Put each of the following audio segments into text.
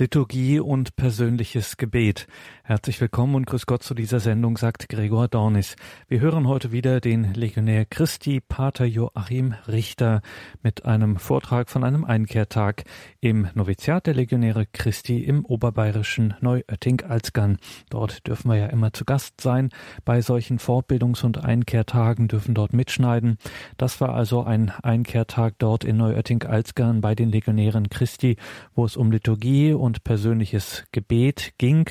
Liturgie und persönliches Gebet. Herzlich willkommen und grüß Gott zu dieser Sendung, sagt Gregor Dornis. Wir hören heute wieder den Legionär Christi, Pater Joachim Richter, mit einem Vortrag von einem Einkehrtag im Noviziat der Legionäre Christi im oberbayerischen Neuötting-Alzgern. Dort dürfen wir ja immer zu Gast sein. Bei solchen Fortbildungs- und Einkehrtagen dürfen dort mitschneiden. Das war also ein Einkehrtag dort in Neuötting-Alzgern bei den Legionären Christi, wo es um Liturgie und und persönliches Gebet ging.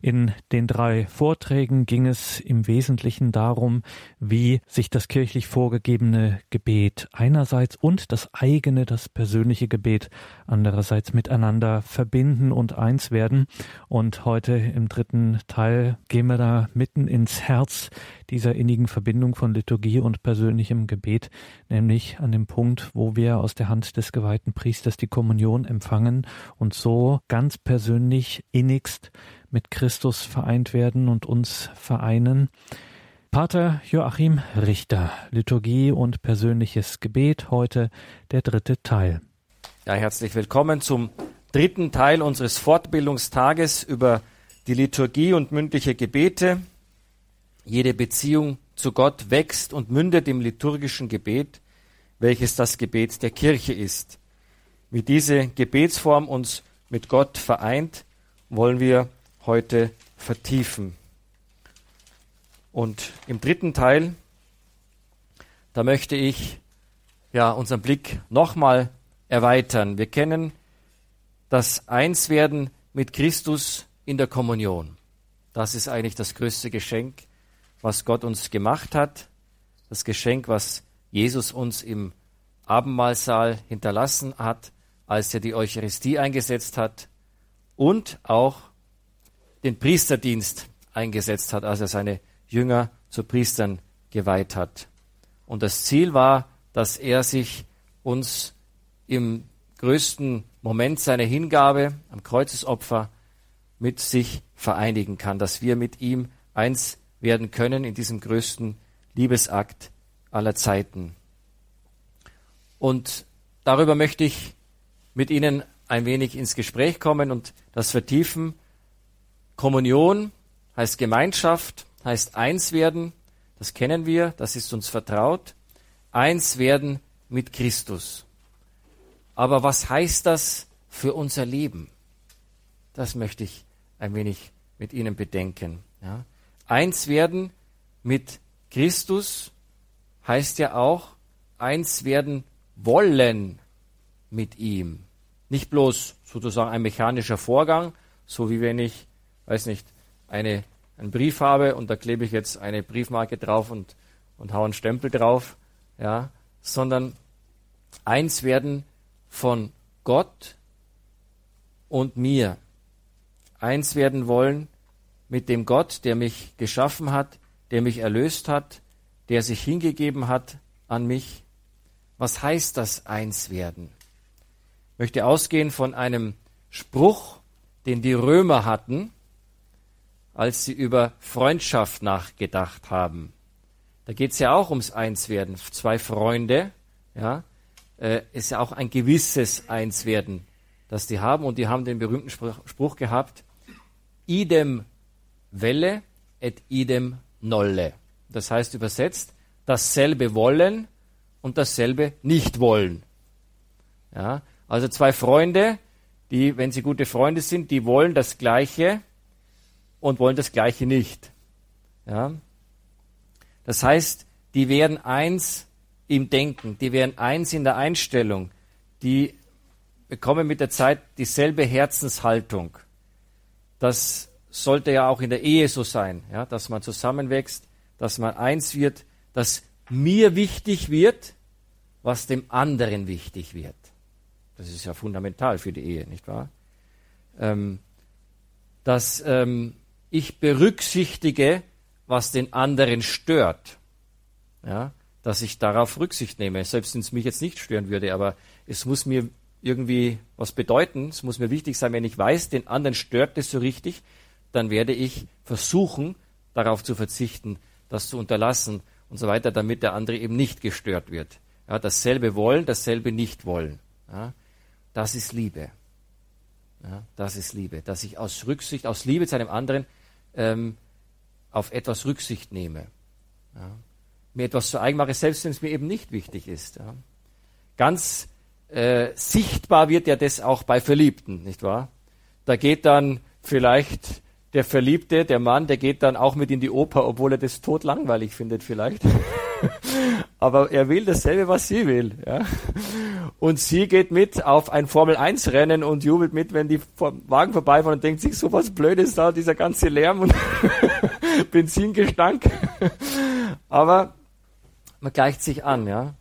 In den drei Vorträgen ging es im Wesentlichen darum, wie sich das kirchlich vorgegebene Gebet einerseits und das eigene, das persönliche Gebet andererseits miteinander verbinden und eins werden. Und heute im dritten Teil gehen wir da mitten ins Herz dieser innigen Verbindung von Liturgie und persönlichem Gebet, nämlich an dem Punkt, wo wir aus der Hand des geweihten Priesters die Kommunion empfangen und so ganz persönlich innigst mit Christus vereint werden und uns vereinen. Pater Joachim Richter, Liturgie und persönliches Gebet, heute der dritte Teil. Ja, herzlich willkommen zum dritten Teil unseres Fortbildungstages über die Liturgie und mündliche Gebete. Jede Beziehung zu Gott wächst und mündet im liturgischen Gebet, welches das Gebet der Kirche ist. Wie diese Gebetsform uns mit Gott vereint, wollen wir heute vertiefen. Und im dritten Teil, da möchte ich ja unseren Blick nochmal erweitern. Wir kennen das Einswerden mit Christus in der Kommunion. Das ist eigentlich das größte Geschenk, was Gott uns gemacht hat, das Geschenk, was Jesus uns im Abendmahlsaal hinterlassen hat, als er die Eucharistie eingesetzt hat und auch den Priesterdienst eingesetzt hat, als er seine Jünger zu Priestern geweiht hat. Und das Ziel war, dass er sich uns im größten Moment seiner Hingabe am Kreuzesopfer mit sich vereinigen kann, dass wir mit ihm eins werden können in diesem größten Liebesakt aller Zeiten. Und darüber möchte ich mit Ihnen ein wenig ins Gespräch kommen und das vertiefen. Kommunion heißt Gemeinschaft, heißt eins werden, das kennen wir, das ist uns vertraut. Eins werden mit Christus. Aber was heißt das für unser Leben? Das möchte ich ein wenig mit Ihnen bedenken. Ja eins werden mit Christus heißt ja auch eins werden wollen mit ihm. Nicht bloß sozusagen ein mechanischer Vorgang, so wie wenn ich, weiß nicht, eine, einen Brief habe und da klebe ich jetzt eine Briefmarke drauf und, und hau einen Stempel drauf, ja, sondern eins werden von Gott und mir. Eins werden wollen mit dem Gott, der mich geschaffen hat, der mich erlöst hat, der sich hingegeben hat an mich. Was heißt das Einswerden? Ich möchte ausgehen von einem Spruch, den die Römer hatten, als sie über Freundschaft nachgedacht haben. Da geht es ja auch ums Einswerden. Zwei Freunde, ja, äh, ist ja auch ein gewisses Einswerden, das die haben. Und die haben den berühmten Spruch gehabt, idem Welle et idem nolle. Das heißt übersetzt, dasselbe wollen und dasselbe nicht wollen. Ja, also zwei Freunde, die, wenn sie gute Freunde sind, die wollen das Gleiche und wollen das Gleiche nicht. Ja, das heißt, die werden eins im Denken, die werden eins in der Einstellung, die bekommen mit der Zeit dieselbe Herzenshaltung. Das sollte ja auch in der Ehe so sein, ja, dass man zusammenwächst, dass man eins wird, dass mir wichtig wird, was dem anderen wichtig wird. Das ist ja fundamental für die Ehe, nicht wahr? Ähm, dass ähm, ich berücksichtige, was den anderen stört. Ja, dass ich darauf Rücksicht nehme, selbst wenn es mich jetzt nicht stören würde, aber es muss mir irgendwie was bedeuten, es muss mir wichtig sein, wenn ich weiß, den anderen stört es so richtig, dann werde ich versuchen, darauf zu verzichten, das zu unterlassen und so weiter, damit der andere eben nicht gestört wird. Ja, dasselbe wollen, dasselbe nicht wollen. Ja, das ist Liebe. Ja, das ist Liebe, dass ich aus Rücksicht, aus Liebe zu einem anderen ähm, auf etwas Rücksicht nehme. Ja. Mir etwas zu eigen mache, selbst wenn es mir eben nicht wichtig ist. Ja. Ganz äh, sichtbar wird ja das auch bei Verliebten, nicht wahr? Da geht dann vielleicht der Verliebte, der Mann, der geht dann auch mit in die Oper, obwohl er das tot langweilig findet vielleicht. Aber er will dasselbe, was sie will. Ja? Und sie geht mit auf ein Formel-1-Rennen und jubelt mit, wenn die Wagen vorbeifahren und denkt sich, so was Blödes da, dieser ganze Lärm und Benzingestank. Aber man gleicht sich an, ja.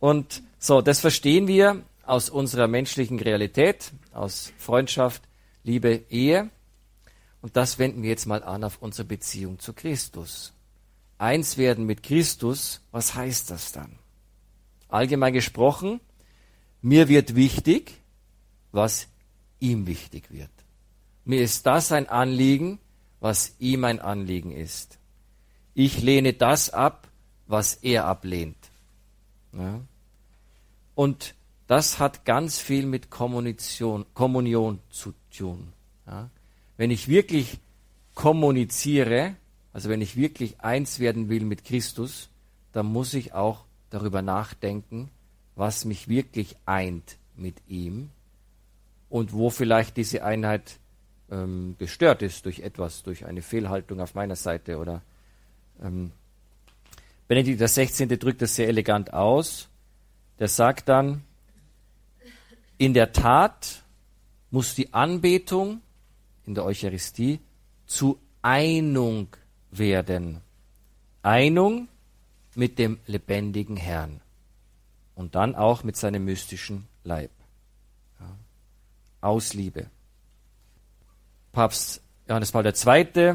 Und so, das verstehen wir aus unserer menschlichen Realität, aus Freundschaft, Liebe, Ehe. Und das wenden wir jetzt mal an auf unsere Beziehung zu Christus. Eins werden mit Christus, was heißt das dann? Allgemein gesprochen, mir wird wichtig, was ihm wichtig wird. Mir ist das ein Anliegen, was ihm ein Anliegen ist. Ich lehne das ab, was er ablehnt. Ja? Und das hat ganz viel mit Kommunion, Kommunion zu tun. Ja? Wenn ich wirklich kommuniziere, also wenn ich wirklich eins werden will mit Christus, dann muss ich auch darüber nachdenken, was mich wirklich eint mit ihm und wo vielleicht diese Einheit ähm, gestört ist durch etwas, durch eine Fehlhaltung auf meiner Seite oder ähm, Benedikt XVI. drückt das sehr elegant aus. Der sagt dann, in der Tat muss die Anbetung in der Eucharistie zu Einung werden. Einung mit dem lebendigen Herrn und dann auch mit seinem mystischen Leib. Ja. Aus Liebe. Papst Johannes Paul II.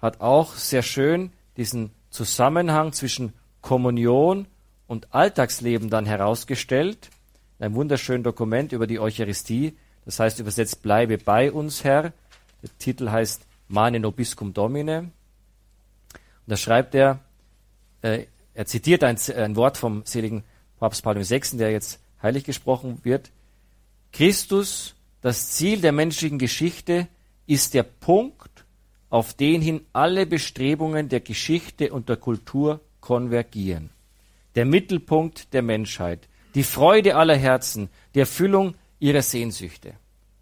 hat auch sehr schön diesen Zusammenhang zwischen Kommunion und Alltagsleben dann herausgestellt. Ein wunderschönes Dokument über die Eucharistie. Das heißt übersetzt, bleibe bei uns, Herr. Der Titel heißt Mane Nobiscum Domine. Und da schreibt er, äh, er zitiert ein, ein Wort vom seligen Papst Paul VI., der jetzt heilig gesprochen wird. Christus, das Ziel der menschlichen Geschichte, ist der Punkt, auf den hin alle Bestrebungen der Geschichte und der Kultur konvergieren. Der Mittelpunkt der Menschheit, die Freude aller Herzen, die Erfüllung ihrer Sehnsüchte.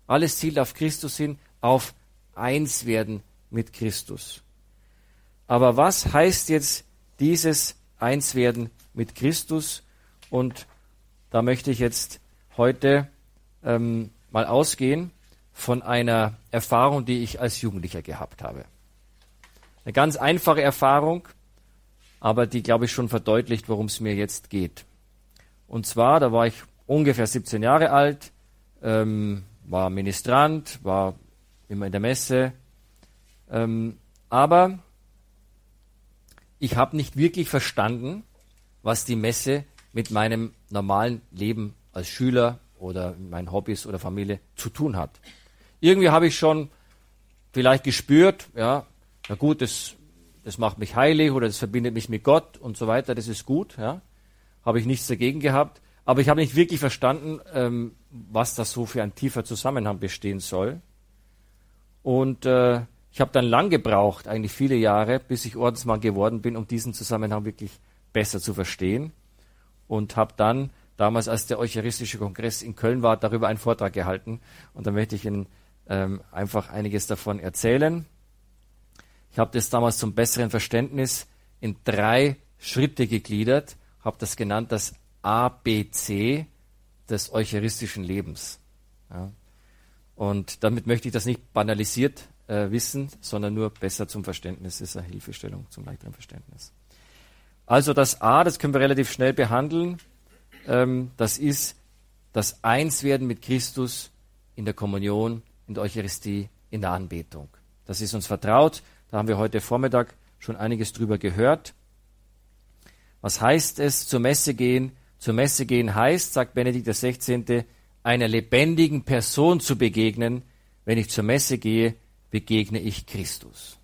Alles zielt auf Christus hin, auf eins werden mit Christus. Aber was heißt jetzt dieses Einswerden mit Christus? Und da möchte ich jetzt heute ähm, mal ausgehen von einer Erfahrung, die ich als Jugendlicher gehabt habe. Eine ganz einfache Erfahrung, aber die, glaube ich, schon verdeutlicht, worum es mir jetzt geht. Und zwar, da war ich ungefähr 17 Jahre alt, ähm, war Ministrant, war immer in der Messe, ähm, aber ich habe nicht wirklich verstanden, was die Messe mit meinem normalen Leben als Schüler oder meinen Hobbys oder Familie zu tun hat. Irgendwie habe ich schon vielleicht gespürt, ja, na gut, das, das macht mich heilig oder das verbindet mich mit Gott und so weiter, das ist gut, ja. Habe ich nichts dagegen gehabt. Aber ich habe nicht wirklich verstanden, ähm, was das so für ein tiefer Zusammenhang bestehen soll. Und äh, ich habe dann lang gebraucht, eigentlich viele Jahre, bis ich Ordensmann geworden bin, um diesen Zusammenhang wirklich besser zu verstehen. Und habe dann damals, als der Eucharistische Kongress in Köln war, darüber einen Vortrag gehalten. Und da möchte ich Ihnen ähm, einfach einiges davon erzählen. Ich habe das damals zum besseren Verständnis in drei Schritte gegliedert, habe das genannt das ABC des eucharistischen Lebens. Ja. Und damit möchte ich das nicht banalisiert äh, wissen, sondern nur besser zum Verständnis. Das ist eine Hilfestellung zum leichteren Verständnis. Also das A, das können wir relativ schnell behandeln. Ähm, das ist das Einswerden mit Christus in der Kommunion in der Eucharistie, in der Anbetung. Das ist uns vertraut. Da haben wir heute Vormittag schon einiges drüber gehört. Was heißt es, zur Messe gehen? Zur Messe gehen heißt, sagt Benedikt XVI., einer lebendigen Person zu begegnen. Wenn ich zur Messe gehe, begegne ich Christus.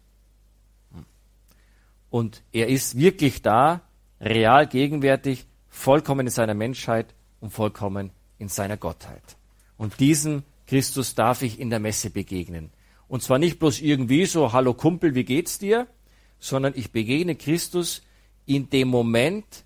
Und er ist wirklich da, real gegenwärtig, vollkommen in seiner Menschheit und vollkommen in seiner Gottheit. Und diesen Christus darf ich in der Messe begegnen. Und zwar nicht bloß irgendwie so, hallo Kumpel, wie geht's dir? Sondern ich begegne Christus in dem Moment,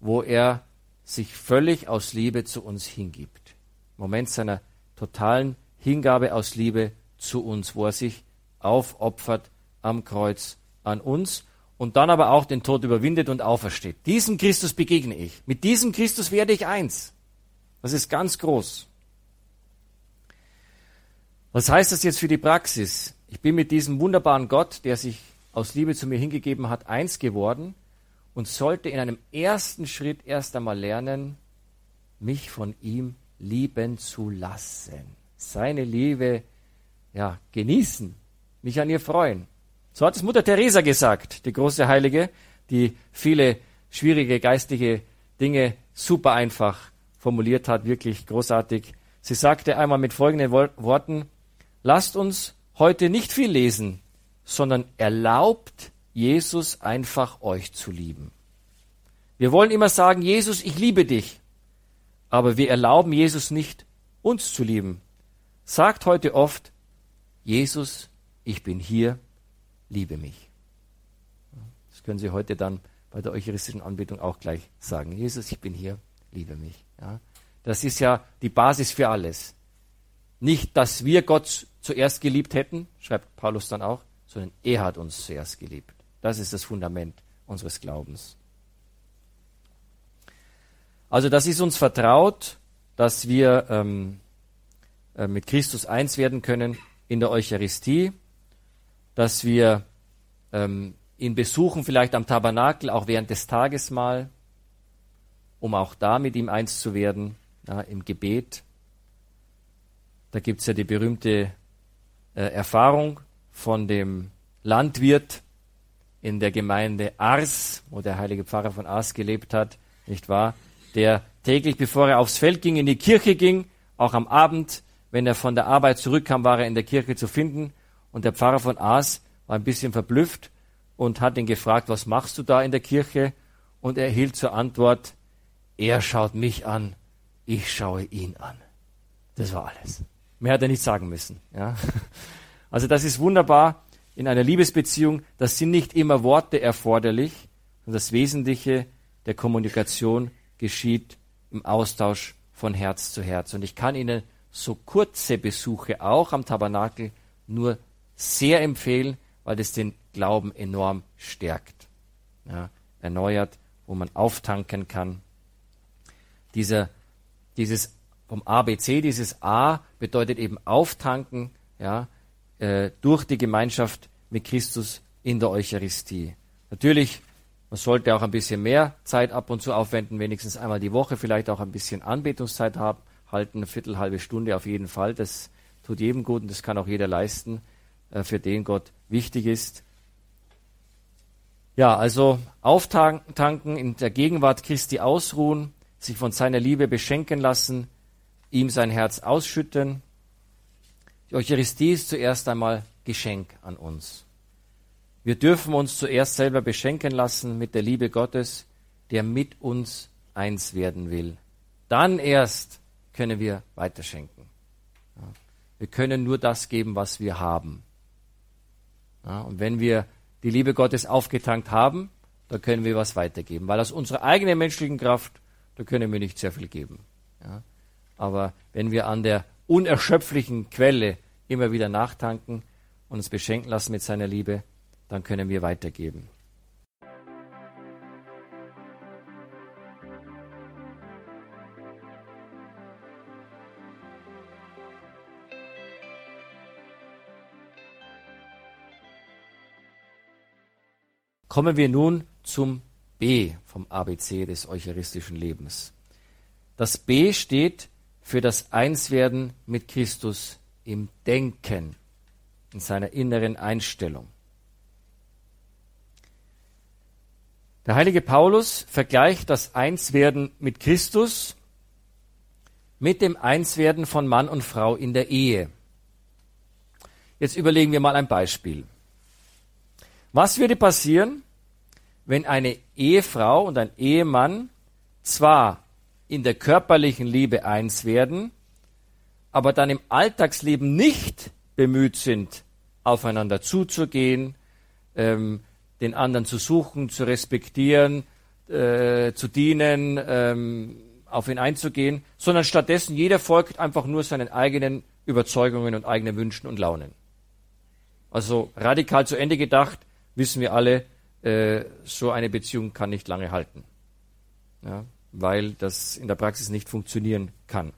wo er sich völlig aus Liebe zu uns hingibt. Moment seiner totalen Hingabe aus Liebe zu uns, wo er sich aufopfert am Kreuz an uns und dann aber auch den Tod überwindet und aufersteht. Diesem Christus begegne ich. Mit diesem Christus werde ich eins. Das ist ganz groß. Was heißt das jetzt für die Praxis? Ich bin mit diesem wunderbaren Gott, der sich aus Liebe zu mir hingegeben hat, eins geworden und sollte in einem ersten Schritt erst einmal lernen, mich von ihm lieben zu lassen. Seine Liebe, ja, genießen, mich an ihr freuen. So hat es Mutter Teresa gesagt, die große Heilige, die viele schwierige geistige Dinge super einfach formuliert hat, wirklich großartig. Sie sagte einmal mit folgenden Worten, lasst uns heute nicht viel lesen, sondern erlaubt Jesus einfach euch zu lieben. Wir wollen immer sagen, Jesus, ich liebe dich, aber wir erlauben Jesus nicht, uns zu lieben. Sagt heute oft, Jesus, ich bin hier, liebe mich. Das können Sie heute dann bei der eucharistischen Anbetung auch gleich sagen. Jesus, ich bin hier, liebe mich. Ja, das ist ja die Basis für alles. Nicht, dass wir Gott zuerst geliebt hätten, schreibt Paulus dann auch, sondern er hat uns zuerst geliebt. Das ist das Fundament unseres Glaubens. Also das ist uns vertraut, dass wir ähm, äh, mit Christus eins werden können in der Eucharistie dass wir ähm, ihn besuchen, vielleicht am Tabernakel, auch während des Tages mal, um auch da mit ihm eins zu werden, ja, im Gebet. Da gibt's ja die berühmte äh, Erfahrung von dem Landwirt in der Gemeinde Ars, wo der heilige Pfarrer von Ars gelebt hat, nicht wahr? Der täglich, bevor er aufs Feld ging, in die Kirche ging, auch am Abend, wenn er von der Arbeit zurückkam, war er in der Kirche zu finden und der Pfarrer von Aas war ein bisschen verblüfft und hat ihn gefragt, was machst du da in der Kirche? Und er erhielt zur Antwort, er schaut mich an, ich schaue ihn an. Das war alles. Mehr hat er nicht sagen müssen. Ja? Also das ist wunderbar in einer Liebesbeziehung. Das sind nicht immer Worte erforderlich, sondern das Wesentliche der Kommunikation geschieht im Austausch von Herz zu Herz. Und ich kann Ihnen so kurze Besuche auch am Tabernakel nur sehr empfehlen, weil das den Glauben enorm stärkt, ja, erneuert, wo man auftanken kann. Dieser, dieses vom ABC, dieses A bedeutet eben auftanken, ja, äh, durch die Gemeinschaft mit Christus in der Eucharistie. Natürlich, man sollte auch ein bisschen mehr Zeit ab und zu aufwenden, wenigstens einmal die Woche, vielleicht auch ein bisschen Anbetungszeit haben, halten, eine Viertel, halbe Stunde auf jeden Fall. Das tut jedem gut und das kann auch jeder leisten. Äh, für den Gott wichtig ist. Ja, also auftanken, in der Gegenwart Christi ausruhen, sich von seiner Liebe beschenken lassen, ihm sein Herz ausschütten. Die Eucharistie ist zuerst einmal Geschenk an uns. Wir dürfen uns zuerst selber beschenken lassen mit der Liebe Gottes, der mit uns eins werden will. Dann erst können wir weiterschenken. Wir können nur das geben, was wir haben. Ja, und wenn wir die Liebe Gottes aufgetankt haben, dann können wir was weitergeben. Weil aus unserer eigenen menschlichen Kraft, da können wir nicht sehr viel geben. Ja, aber wenn wir an der unerschöpflichen Quelle immer wieder nachtanken und uns beschenken lassen mit seiner Liebe, dann können wir weitergeben. Kommen wir nun zum B vom ABC des eucharistischen Lebens. Das B steht für das Einswerden mit Christus im Denken, in seiner inneren Einstellung. Der heilige Paulus vergleicht das Einswerden mit Christus mit dem Einswerden von Mann und Frau in der Ehe. Jetzt überlegen wir mal ein Beispiel. Was würde passieren, wenn eine Ehefrau und ein Ehemann zwar in der körperlichen Liebe eins werden, aber dann im Alltagsleben nicht bemüht sind, aufeinander zuzugehen, ähm, den anderen zu suchen, zu respektieren, äh, zu dienen, ähm, auf ihn einzugehen, sondern stattdessen jeder folgt einfach nur seinen eigenen Überzeugungen und eigenen Wünschen und Launen. Also radikal zu Ende gedacht, wissen wir alle, äh, so eine Beziehung kann nicht lange halten, ja, weil das in der Praxis nicht funktionieren kann.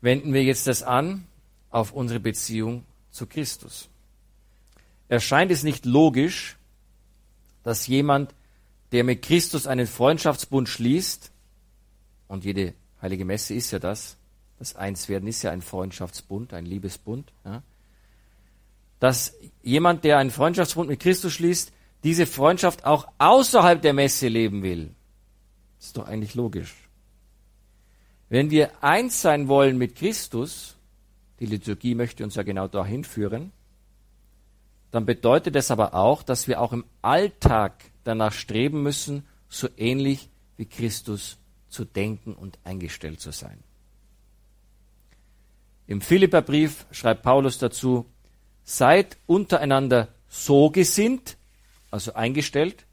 Wenden wir jetzt das an auf unsere Beziehung zu Christus. Erscheint es nicht logisch, dass jemand, der mit Christus einen Freundschaftsbund schließt, und jede heilige Messe ist ja das, das Einswerden ist ja ein Freundschaftsbund, ein Liebesbund, ja, dass jemand, der einen Freundschaftsbund mit Christus schließt, diese Freundschaft auch außerhalb der Messe leben will. Das ist doch eigentlich logisch. Wenn wir eins sein wollen mit Christus, die Liturgie möchte uns ja genau dahin führen, dann bedeutet das aber auch, dass wir auch im Alltag danach streben müssen, so ähnlich wie Christus zu denken und eingestellt zu sein. Im Philipperbrief schreibt Paulus dazu, seid untereinander so gesinnt, also eingestellt,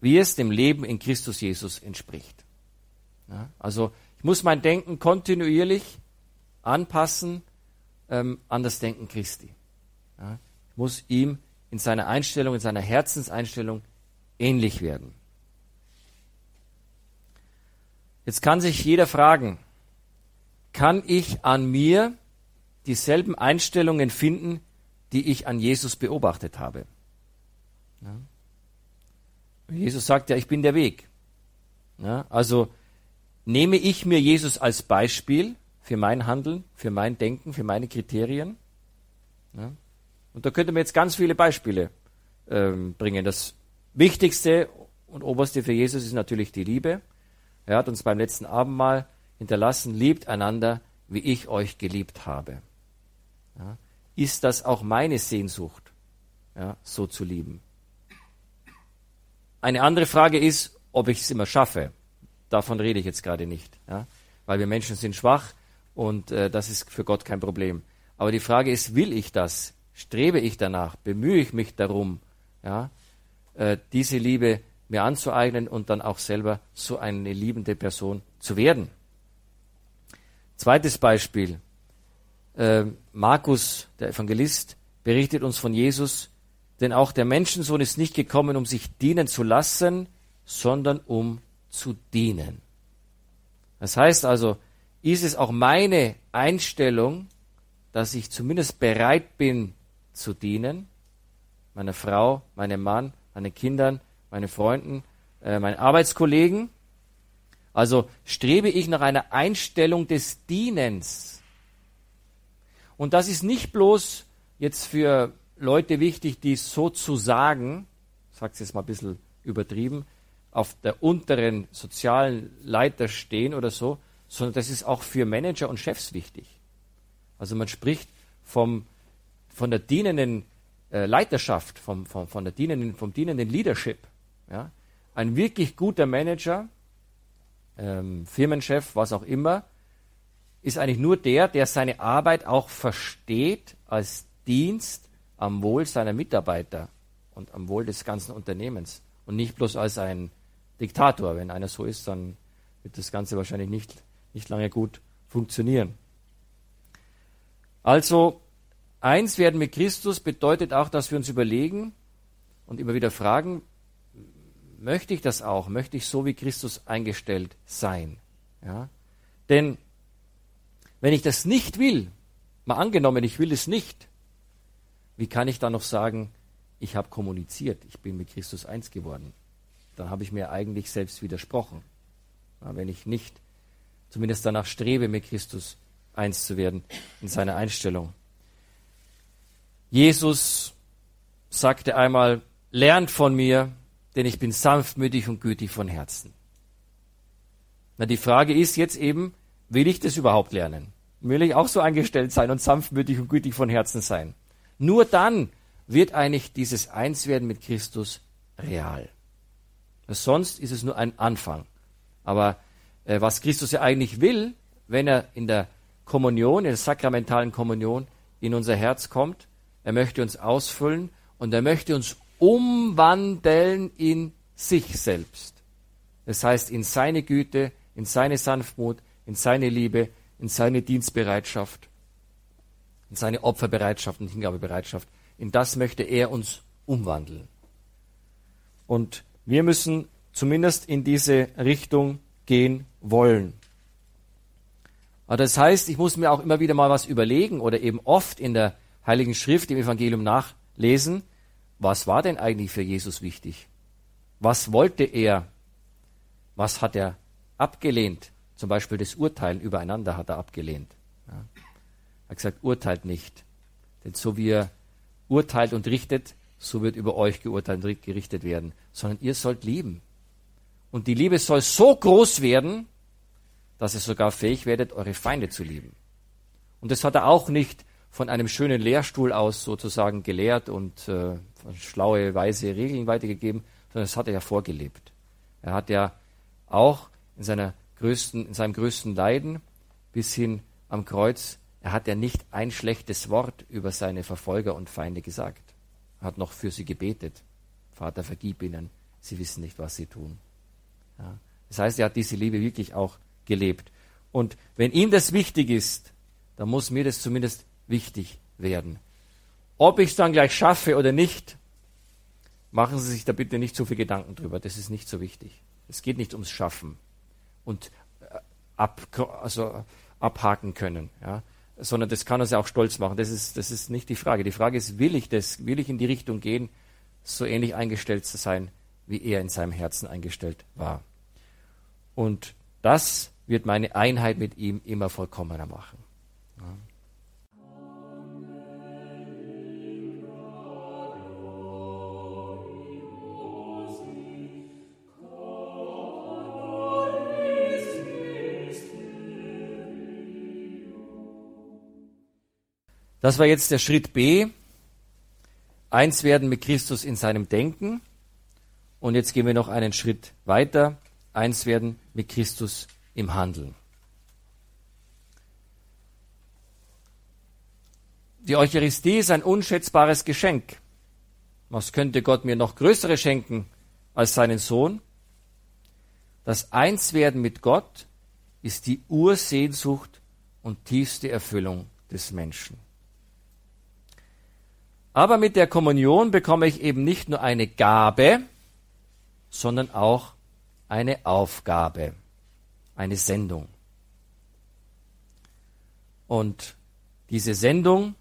wie es dem Leben in Christus Jesus entspricht. Ja, also ich muss mein Denken kontinuierlich anpassen ähm, an das Denken Christi. Ja, ich muss ihm in seiner Einstellung, in seiner Herzenseinstellung ähnlich werden. Jetzt kann sich jeder fragen, kann ich an mir dieselben Einstellungen finden, die ich an Jesus beobachtet habe? Ja. Jesus sagt ja, ich bin der Weg. Ja, also nehme ich mir Jesus als Beispiel für mein Handeln, für mein Denken, für meine Kriterien? Ja, und da könnte man jetzt ganz viele Beispiele ähm, bringen. Das Wichtigste und Oberste für Jesus ist natürlich die Liebe. Er hat uns beim letzten Abendmahl hinterlassen, liebt einander, wie ich euch geliebt habe. Ja, ist das auch meine Sehnsucht, ja, so zu lieben? Eine andere Frage ist, ob ich es immer schaffe. Davon rede ich jetzt gerade nicht, ja, weil wir Menschen sind schwach und äh, das ist für Gott kein Problem. Aber die Frage ist, will ich das? Strebe ich danach? Bemühe ich mich darum, ja, äh, diese Liebe mir anzueignen und dann auch selber so eine liebende Person zu werden. Zweites Beispiel. Äh, Markus, der Evangelist, berichtet uns von Jesus, denn auch der Menschensohn ist nicht gekommen, um sich dienen zu lassen, sondern um zu dienen. Das heißt also, ist es auch meine Einstellung, dass ich zumindest bereit bin zu dienen, meiner Frau, meinem Mann, meinen Kindern, meine Freunden, äh, meinen Arbeitskollegen. Also strebe ich nach einer Einstellung des Dienens. Und das ist nicht bloß jetzt für Leute wichtig, die sozusagen, ich sage es jetzt mal ein bisschen übertrieben, auf der unteren sozialen Leiter stehen oder so, sondern das ist auch für Manager und Chefs wichtig. Also man spricht vom, von der dienenden äh, Leiterschaft, vom, vom, von der dienenden, vom dienenden Leadership. Ja? Ein wirklich guter Manager, ähm, Firmenchef, was auch immer, ist eigentlich nur der, der seine Arbeit auch versteht als Dienst am Wohl seiner Mitarbeiter und am Wohl des ganzen Unternehmens und nicht bloß als ein Diktator. Wenn einer so ist, dann wird das Ganze wahrscheinlich nicht, nicht lange gut funktionieren. Also, eins werden mit Christus bedeutet auch, dass wir uns überlegen und immer wieder fragen, möchte ich das auch? Möchte ich so wie Christus eingestellt sein? Ja? Denn wenn ich das nicht will, mal angenommen, ich will es nicht, wie kann ich dann noch sagen, ich habe kommuniziert, ich bin mit Christus eins geworden? Dann habe ich mir eigentlich selbst widersprochen. Wenn ich nicht zumindest danach strebe, mit Christus eins zu werden in seiner Einstellung. Jesus sagte einmal, lernt von mir, denn ich bin sanftmütig und gütig von Herzen. Na, die Frage ist jetzt eben, will ich das überhaupt lernen? Will ich auch so eingestellt sein und sanftmütig und gütig von Herzen sein? Nur dann wird eigentlich dieses Einswerden mit Christus real. Sonst ist es nur ein Anfang. Aber äh, was Christus ja eigentlich will, wenn er in der Kommunion, in der sakramentalen Kommunion in unser Herz kommt. Er möchte uns ausfüllen und er möchte uns umwandeln in sich selbst. Das heißt, in seine Güte, in seine Sanftmut, in seine Liebe, in seine Dienstbereitschaft, in seine Opferbereitschaft und Hingabebereitschaft. In das möchte er uns umwandeln. Und wir müssen zumindest in diese Richtung gehen wollen. Aber das heißt, ich muss mir auch immer wieder mal was überlegen oder eben oft in der Heiligen Schrift, im Evangelium nachlesen, was war denn eigentlich für Jesus wichtig? Was wollte er? Was hat er abgelehnt? Zum Beispiel das Urteilen übereinander hat er abgelehnt. Ja. Er hat gesagt, urteilt nicht. Denn so wie er urteilt und richtet, so wird über euch geurteilt und gerichtet werden. Sondern ihr sollt lieben. Und die Liebe soll so groß werden, dass ihr sogar fähig werdet, eure Feinde zu lieben. Und das hat er auch nicht von einem schönen Lehrstuhl aus sozusagen gelehrt und äh, schlaue, weise Regeln weitergegeben, sondern das hat er ja vorgelebt. Er hat ja auch in, seiner größten, in seinem größten Leiden bis hin am Kreuz, er hat ja nicht ein schlechtes Wort über seine Verfolger und Feinde gesagt. Er hat noch für sie gebetet. Vater, vergib ihnen, sie wissen nicht, was sie tun. Ja. Das heißt, er hat diese Liebe wirklich auch gelebt. Und wenn ihm das wichtig ist, dann muss mir das zumindest wichtig werden. Ob ich es dann gleich schaffe oder nicht, machen Sie sich da bitte nicht so viel Gedanken drüber. Das ist nicht so wichtig. Es geht nicht ums Schaffen und äh, ab, also abhaken können, ja, sondern das kann uns ja auch stolz machen. Das ist, das ist nicht die Frage. Die Frage ist, will ich das? Will ich in die Richtung gehen, so ähnlich eingestellt zu sein, wie er in seinem Herzen eingestellt war? Und das wird meine Einheit mit ihm immer vollkommener machen. Ja. Das war jetzt der Schritt B. Eins werden mit Christus in seinem Denken. Und jetzt gehen wir noch einen Schritt weiter. Eins werden mit Christus im Handeln. Die Eucharistie ist ein unschätzbares Geschenk. Was könnte Gott mir noch größere schenken als seinen Sohn? Das Einswerden mit Gott ist die Ursehnsucht und tiefste Erfüllung des Menschen. Aber mit der Kommunion bekomme ich eben nicht nur eine Gabe, sondern auch eine Aufgabe, eine Sendung. Und diese Sendung,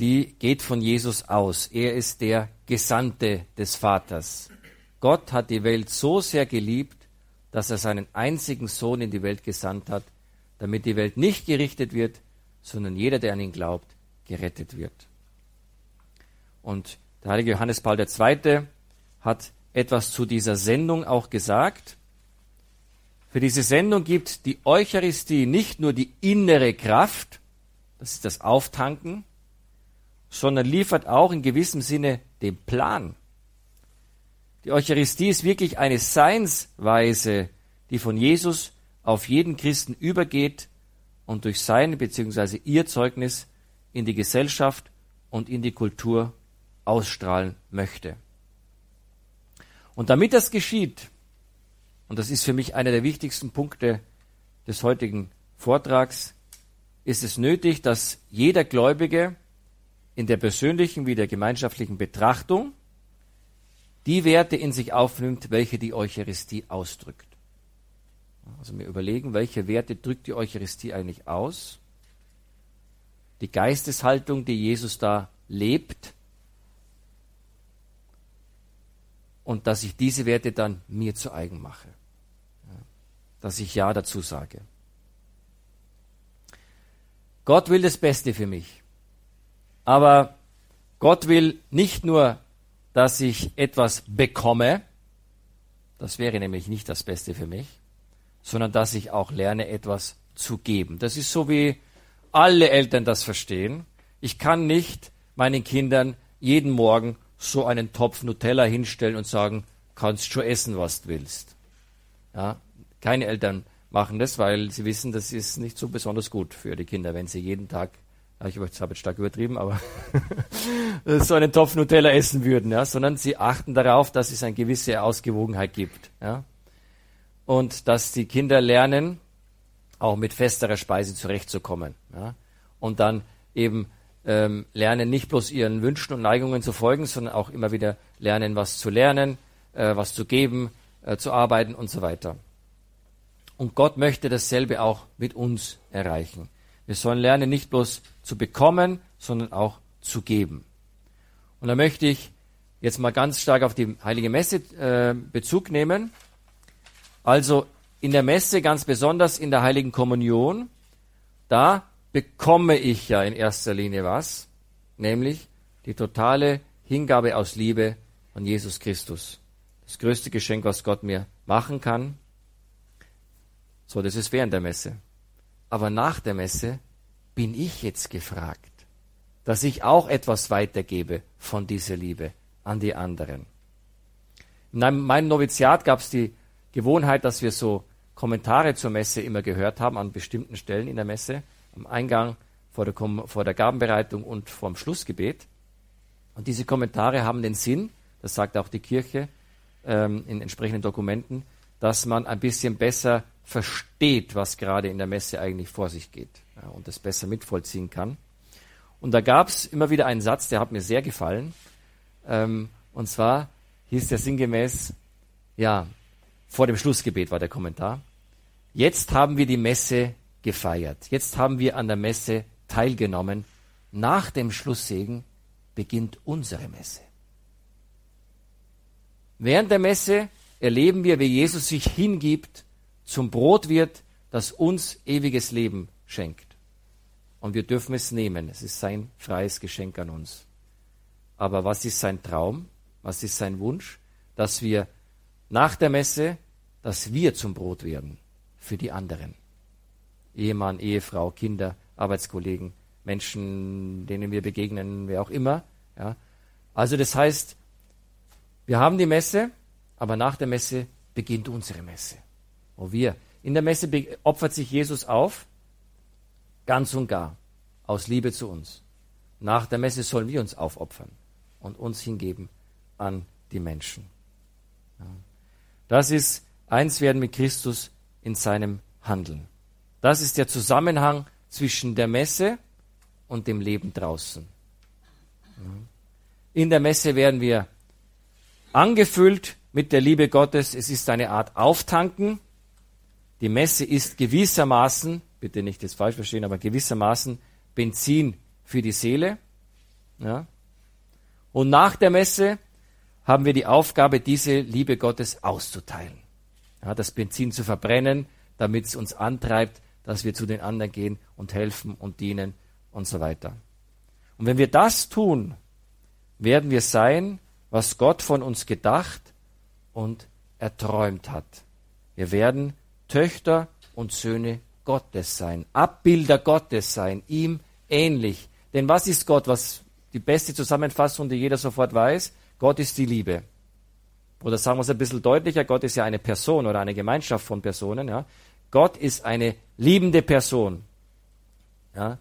die geht von Jesus aus. Er ist der Gesandte des Vaters. Gott hat die Welt so sehr geliebt, dass er seinen einzigen Sohn in die Welt gesandt hat, damit die Welt nicht gerichtet wird, sondern jeder, der an ihn glaubt, gerettet wird. Und der heilige Johannes Paul II. hat etwas zu dieser Sendung auch gesagt. Für diese Sendung gibt die Eucharistie nicht nur die innere Kraft, das ist das Auftanken, sondern liefert auch in gewissem Sinne den Plan. Die Eucharistie ist wirklich eine Seinsweise, die von Jesus auf jeden Christen übergeht und durch sein bzw. ihr Zeugnis in die Gesellschaft und in die Kultur ausstrahlen möchte. Und damit das geschieht, und das ist für mich einer der wichtigsten Punkte des heutigen Vortrags, ist es nötig, dass jeder Gläubige in der persönlichen wie der gemeinschaftlichen Betrachtung die Werte in sich aufnimmt, welche die Eucharistie ausdrückt. Also mir überlegen, welche Werte drückt die Eucharistie eigentlich aus? Die Geisteshaltung, die Jesus da lebt, und dass ich diese Werte dann mir zu eigen mache. Dass ich Ja dazu sage. Gott will das Beste für mich. Aber Gott will nicht nur, dass ich etwas bekomme, das wäre nämlich nicht das Beste für mich, sondern dass ich auch lerne, etwas zu geben. Das ist so, wie alle Eltern das verstehen. Ich kann nicht meinen Kindern jeden Morgen so einen Topf Nutella hinstellen und sagen, kannst schon essen, was du willst. Ja, keine Eltern machen das, weil sie wissen, das ist nicht so besonders gut für die Kinder, wenn sie jeden Tag, ich habe jetzt stark übertrieben, aber so einen Topf Nutella essen würden, ja, sondern sie achten darauf, dass es eine gewisse Ausgewogenheit gibt, ja, und dass die Kinder lernen, auch mit festerer Speise zurechtzukommen, ja, und dann eben ähm, lernen, nicht bloß ihren Wünschen und Neigungen zu folgen, sondern auch immer wieder lernen, was zu lernen, äh, was zu geben, äh, zu arbeiten und so weiter. Und Gott möchte dasselbe auch mit uns erreichen. Wir sollen lernen, nicht bloß zu bekommen, sondern auch zu geben. Und da möchte ich jetzt mal ganz stark auf die Heilige Messe äh, Bezug nehmen. Also in der Messe, ganz besonders in der Heiligen Kommunion, da bekomme ich ja in erster Linie was, nämlich die totale Hingabe aus Liebe an Jesus Christus. Das größte Geschenk, was Gott mir machen kann. So, das ist während der Messe. Aber nach der Messe bin ich jetzt gefragt, dass ich auch etwas weitergebe von dieser Liebe an die anderen. In meinem Noviziat gab es die Gewohnheit, dass wir so Kommentare zur Messe immer gehört haben an bestimmten Stellen in der Messe, am Eingang, vor der, vor der Gabenbereitung und vorm Schlussgebet. Und diese Kommentare haben den Sinn, das sagt auch die Kirche ähm, in entsprechenden Dokumenten, dass man ein bisschen besser versteht, was gerade in der Messe eigentlich vor sich geht ja, und das besser mitvollziehen kann. Und da gab es immer wieder einen Satz, der hat mir sehr gefallen. Ähm, und zwar hieß der sinngemäß, ja, vor dem Schlussgebet war der Kommentar. Jetzt haben wir die Messe gefeiert. Jetzt haben wir an der Messe teilgenommen. Nach dem Schlusssegen beginnt unsere Messe. Während der Messe erleben wir, wie Jesus sich hingibt zum Brot wird, das uns ewiges Leben schenkt. Und wir dürfen es nehmen. Es ist sein freies Geschenk an uns. Aber was ist sein Traum? Was ist sein Wunsch? Dass wir nach der Messe, dass wir zum Brot werden für die anderen. Ehemann, Ehefrau, Kinder, Arbeitskollegen, Menschen, denen wir begegnen, wer auch immer. Ja. Also das heißt, wir haben die Messe, aber nach der Messe beginnt unsere Messe wo wir. In der Messe opfert sich Jesus auf, ganz und gar, aus Liebe zu uns. Nach der Messe sollen wir uns aufopfern und uns hingeben an die Menschen. Das ist eins werden mit Christus in seinem Handeln. Das ist der Zusammenhang zwischen der Messe und dem Leben draußen. In der Messe werden wir angefüllt mit der Liebe Gottes. Es ist eine Art Auftanken die Messe ist gewissermaßen, bitte nicht das falsch verstehen, aber gewissermaßen Benzin für die Seele. Ja. Und nach der Messe haben wir die Aufgabe, diese Liebe Gottes auszuteilen. Ja, das Benzin zu verbrennen, damit es uns antreibt, dass wir zu den anderen gehen und helfen und dienen und so weiter. Und wenn wir das tun, werden wir sein, was Gott von uns gedacht und erträumt hat. Wir werden Töchter und Söhne Gottes sein, Abbilder Gottes sein, ihm ähnlich. Denn was ist Gott? Was die beste Zusammenfassung, die jeder sofort weiß? Gott ist die Liebe. Oder sagen wir es ein bisschen deutlicher, Gott ist ja eine Person oder eine Gemeinschaft von Personen. Ja? Gott ist eine liebende Person. Ja?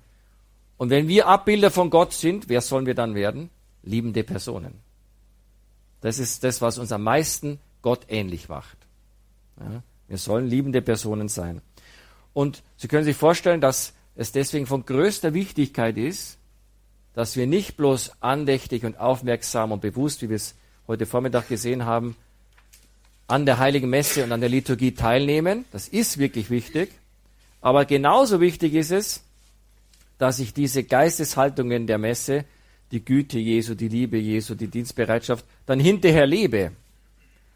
Und wenn wir Abbilder von Gott sind, wer sollen wir dann werden? Liebende Personen. Das ist das, was uns am meisten Gott ähnlich macht. Ja? Wir sollen liebende Personen sein. Und Sie können sich vorstellen, dass es deswegen von größter Wichtigkeit ist, dass wir nicht bloß andächtig und aufmerksam und bewusst, wie wir es heute Vormittag gesehen haben, an der heiligen Messe und an der Liturgie teilnehmen. Das ist wirklich wichtig. Aber genauso wichtig ist es, dass ich diese Geisteshaltungen der Messe, die Güte Jesu, die Liebe Jesu, die Dienstbereitschaft, dann hinterher lebe.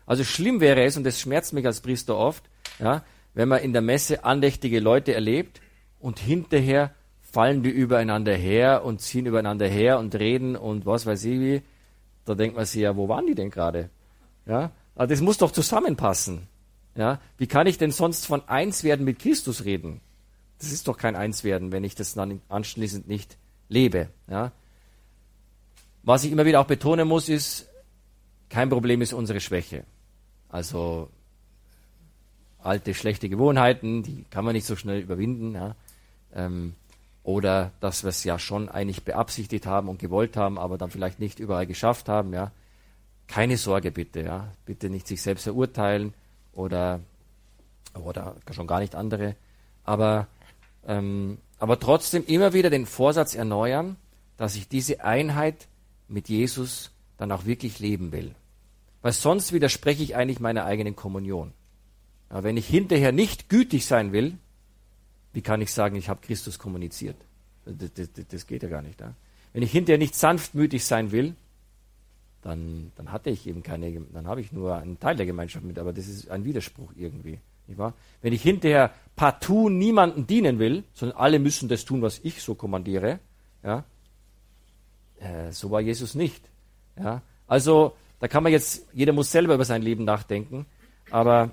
Also schlimm wäre es, und das schmerzt mich als Priester oft, ja, wenn man in der Messe andächtige Leute erlebt und hinterher fallen die übereinander her und ziehen übereinander her und reden und was weiß ich wie. Da denkt man sich ja, wo waren die denn gerade? Ja, aber das muss doch zusammenpassen. Ja, wie kann ich denn sonst von Einswerden mit Christus reden? Das ist doch kein Einswerden, wenn ich das dann anschließend nicht lebe. Ja. Was ich immer wieder auch betonen muss, ist, kein Problem ist unsere Schwäche. Also alte schlechte Gewohnheiten, die kann man nicht so schnell überwinden. Ja. Ähm, oder dass wir es ja schon eigentlich beabsichtigt haben und gewollt haben, aber dann vielleicht nicht überall geschafft haben. Ja. Keine Sorge bitte, ja. Bitte nicht sich selbst verurteilen oder, oder schon gar nicht andere. Aber, ähm, aber trotzdem immer wieder den Vorsatz erneuern, dass ich diese Einheit mit Jesus dann auch wirklich leben will. Weil sonst widerspreche ich eigentlich meiner eigenen Kommunion. Ja, wenn ich hinterher nicht gütig sein will, wie kann ich sagen, ich habe Christus kommuniziert? Das, das, das geht ja gar nicht. Ja? Wenn ich hinterher nicht sanftmütig sein will, dann, dann hatte ich eben keine, dann habe ich nur einen Teil der Gemeinschaft mit, aber das ist ein Widerspruch irgendwie. Nicht wahr? Wenn ich hinterher partout niemanden dienen will, sondern alle müssen das tun, was ich so kommandiere, ja, äh, so war Jesus nicht. Ja, also da kann man jetzt, jeder muss selber über sein Leben nachdenken, aber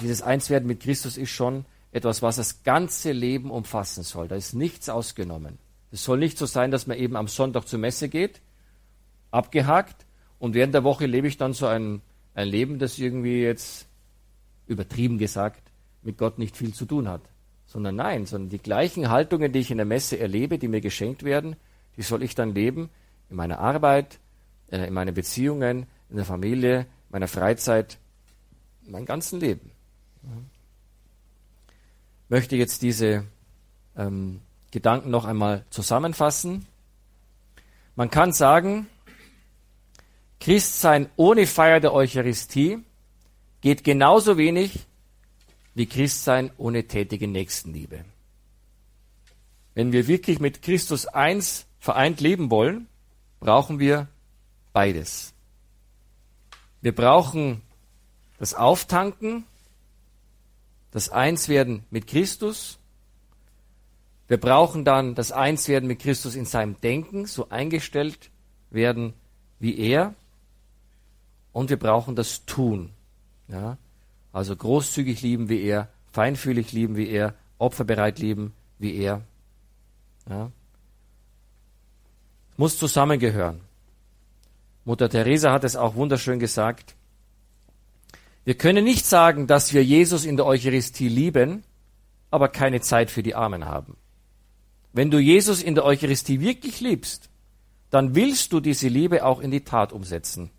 dieses Einswerden mit Christus ist schon etwas, was das ganze Leben umfassen soll. Da ist nichts ausgenommen. Es soll nicht so sein, dass man eben am Sonntag zur Messe geht, abgehakt, und während der Woche lebe ich dann so ein, ein Leben, das irgendwie jetzt übertrieben gesagt mit Gott nicht viel zu tun hat. Sondern nein, sondern die gleichen Haltungen, die ich in der Messe erlebe, die mir geschenkt werden, die soll ich dann leben in meiner Arbeit, äh, in meinen Beziehungen, in der Familie, meiner Freizeit, mein ganzen Leben. Ich möchte jetzt diese ähm, Gedanken noch einmal zusammenfassen. Man kann sagen, Christsein ohne Feier der Eucharistie geht genauso wenig wie Christsein ohne tätige Nächstenliebe. Wenn wir wirklich mit Christus eins vereint leben wollen, brauchen wir beides. Wir brauchen das Auftanken, das Einswerden mit Christus. Wir brauchen dann das Einswerden mit Christus in seinem Denken, so eingestellt werden wie er. Und wir brauchen das Tun. Ja? Also großzügig lieben wie er, feinfühlig lieben wie er, opferbereit lieben wie er. Ja? muss zusammengehören. Mutter Teresa hat es auch wunderschön gesagt. Wir können nicht sagen, dass wir Jesus in der Eucharistie lieben, aber keine Zeit für die Armen haben. Wenn du Jesus in der Eucharistie wirklich liebst, dann willst du diese Liebe auch in die Tat umsetzen.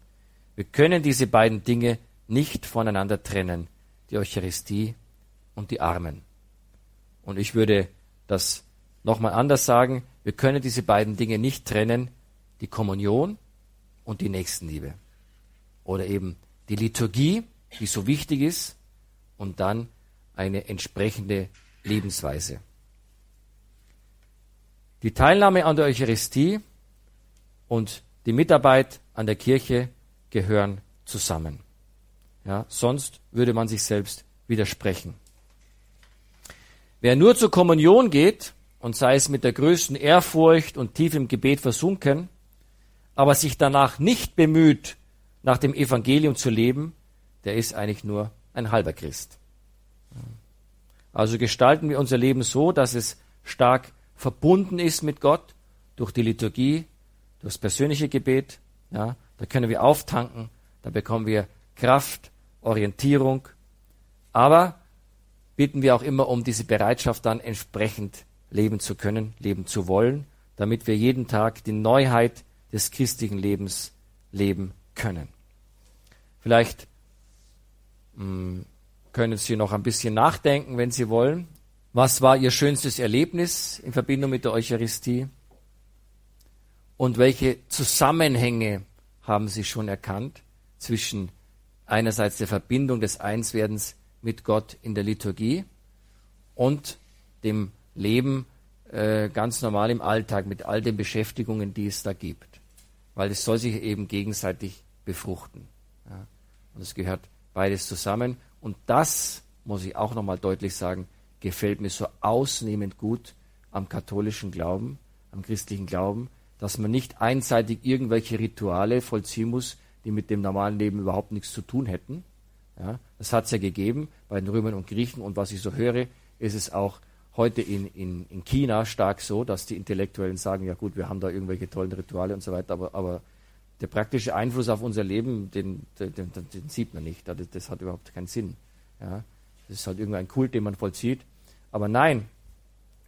Wir können diese beiden Dinge nicht voneinander trennen, die Eucharistie und die Armen. Und ich würde das nochmal anders sagen, wir können diese beiden Dinge nicht trennen, die Kommunion und die Nächstenliebe. Oder eben die Liturgie, die so wichtig ist, und dann eine entsprechende Lebensweise. Die Teilnahme an der Eucharistie und die Mitarbeit an der Kirche gehören zusammen. Ja, sonst würde man sich selbst widersprechen. Wer nur zur Kommunion geht, und sei es mit der größten Ehrfurcht und tiefem Gebet versunken, aber sich danach nicht bemüht, nach dem Evangelium zu leben, der ist eigentlich nur ein halber Christ. Also gestalten wir unser Leben so, dass es stark verbunden ist mit Gott durch die Liturgie, durch das persönliche Gebet. Ja, da können wir auftanken, da bekommen wir Kraft, Orientierung. Aber bitten wir auch immer um diese Bereitschaft dann entsprechend leben zu können, leben zu wollen, damit wir jeden Tag die Neuheit des christlichen Lebens leben können. Vielleicht hm, können Sie noch ein bisschen nachdenken, wenn Sie wollen. Was war Ihr schönstes Erlebnis in Verbindung mit der Eucharistie? Und welche Zusammenhänge haben Sie schon erkannt zwischen einerseits der Verbindung des Einswerdens mit Gott in der Liturgie und dem Leben äh, ganz normal im Alltag mit all den Beschäftigungen, die es da gibt. Weil es soll sich eben gegenseitig befruchten. Ja. Und es gehört beides zusammen. Und das, muss ich auch nochmal deutlich sagen, gefällt mir so ausnehmend gut am katholischen Glauben, am christlichen Glauben, dass man nicht einseitig irgendwelche Rituale vollziehen muss, die mit dem normalen Leben überhaupt nichts zu tun hätten. Ja, das hat es ja gegeben bei den Römern und Griechen und was ich so höre, ist es auch heute in, in, in China stark so, dass die Intellektuellen sagen, ja gut, wir haben da irgendwelche tollen Rituale und so weiter, aber, aber der praktische Einfluss auf unser Leben, den, den, den, den sieht man nicht. Das, das, hat überhaupt keinen Sinn. Ja. Das ist halt irgendein Kult, den man vollzieht. Aber nein,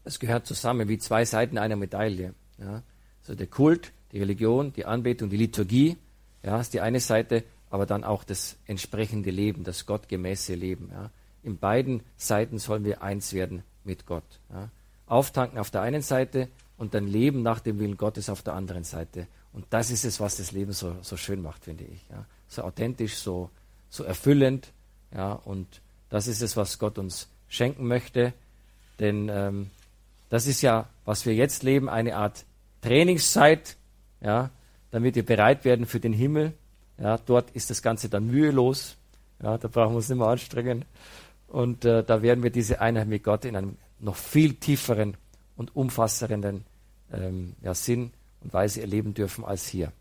es gehört zusammen wie zwei Seiten einer Medaille. Ja. Also der Kult, die Religion, die Anbetung, die Liturgie, ja, ist die eine Seite, aber dann auch das entsprechende Leben, das gottgemäße Leben. Ja. In beiden Seiten sollen wir eins werden mit Gott. Ja. Auftanken auf der einen Seite und dann leben nach dem Willen Gottes auf der anderen Seite. Und das ist es, was das Leben so, so schön macht, finde ich. Ja. So authentisch, so, so erfüllend. Ja, und das ist es, was Gott uns schenken möchte. Denn ähm, das ist ja, was wir jetzt leben, eine Art Trainingszeit, ja, damit wir bereit werden für den Himmel. Ja, dort ist das Ganze dann mühelos. Ja, da brauchen wir uns nicht mehr anstrengen. Und äh, da werden wir diese Einheit mit Gott in einem noch viel tieferen und umfassenden ähm, ja, Sinn und Weise erleben dürfen als hier.